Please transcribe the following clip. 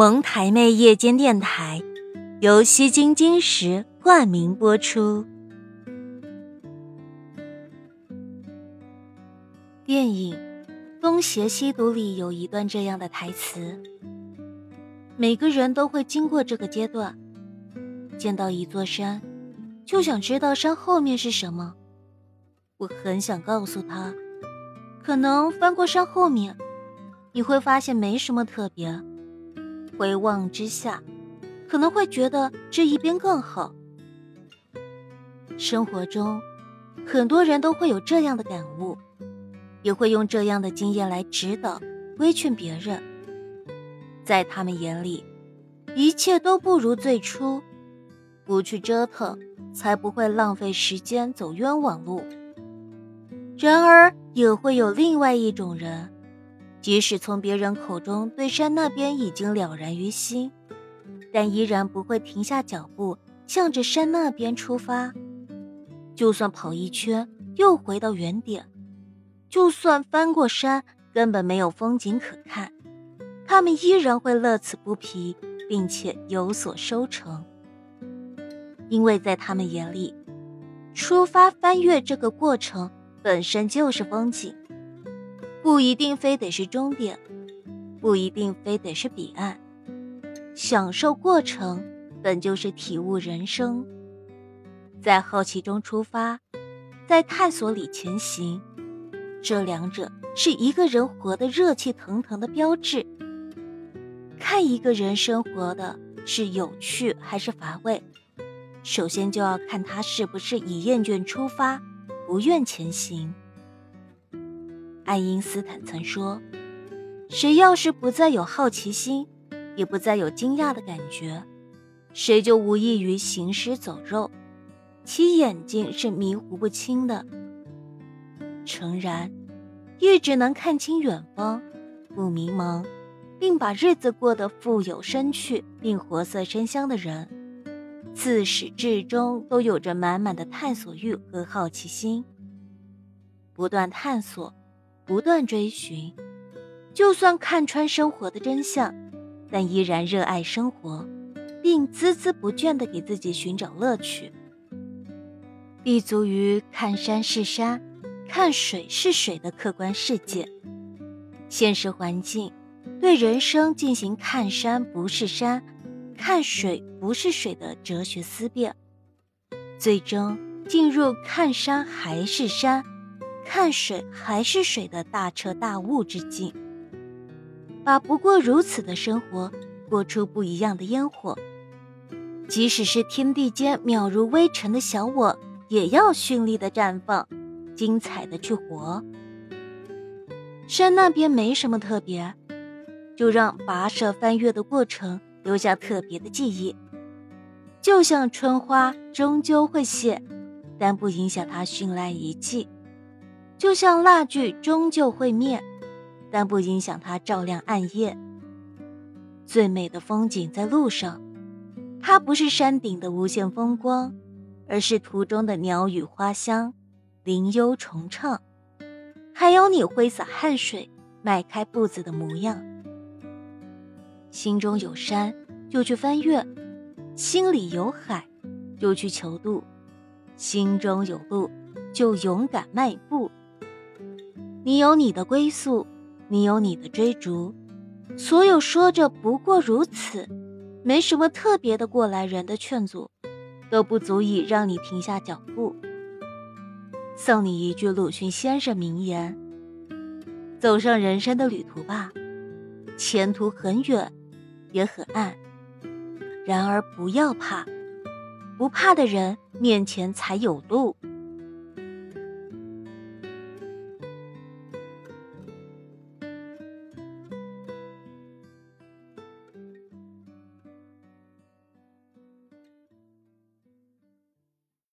蒙台妹夜间电台由西京金石冠名播出。电影《东邪西毒》里有一段这样的台词：每个人都会经过这个阶段，见到一座山，就想知道山后面是什么。我很想告诉他，可能翻过山后面，你会发现没什么特别。回望之下，可能会觉得这一边更好。生活中，很多人都会有这样的感悟，也会用这样的经验来指导、规劝别人。在他们眼里，一切都不如最初，不去折腾，才不会浪费时间走冤枉路。然而，也会有另外一种人。即使从别人口中对山那边已经了然于心，但依然不会停下脚步，向着山那边出发。就算跑一圈又回到原点，就算翻过山根本没有风景可看，他们依然会乐此不疲，并且有所收成。因为在他们眼里，出发翻越这个过程本身就是风景。不一定非得是终点，不一定非得是彼岸。享受过程本就是体悟人生，在好奇中出发，在探索里前行，这两者是一个人活得热气腾腾的标志。看一个人生活的是有趣还是乏味，首先就要看他是不是以厌倦出发，不愿前行。爱因斯坦曾说：“谁要是不再有好奇心，也不再有惊讶的感觉，谁就无异于行尸走肉，其眼睛是迷糊不清的。诚然，一直能看清远方，不迷茫，并把日子过得富有生趣并活色生香的人，自始至终都有着满满的探索欲和好奇心，不断探索。”不断追寻，就算看穿生活的真相，但依然热爱生活，并孜孜不倦地给自己寻找乐趣。立足于看山是山，看水是水的客观世界，现实环境对人生进行看山不是山，看水不是水的哲学思辨，最终进入看山还是山。看水还是水的大彻大悟之境，把不过如此的生活过出不一样的烟火。即使是天地间渺如微尘的小我，也要绚丽的绽放，精彩的去活。山那边没什么特别，就让跋涉翻越的过程留下特别的记忆。就像春花终究会谢，但不影响它绚烂一季。就像蜡炬终究会灭，但不影响它照亮暗夜。最美的风景在路上，它不是山顶的无限风光，而是途中的鸟语花香、林幽虫唱，还有你挥洒汗水、迈开步子的模样。心中有山，就去翻越；心里有海，就去求渡；心中有路，就勇敢迈步。你有你的归宿，你有你的追逐，所有说着不过如此，没什么特别的过来人的劝阻，都不足以让你停下脚步。送你一句鲁迅先生名言：走上人生的旅途吧，前途很远，也很暗。然而不要怕，不怕的人面前才有路。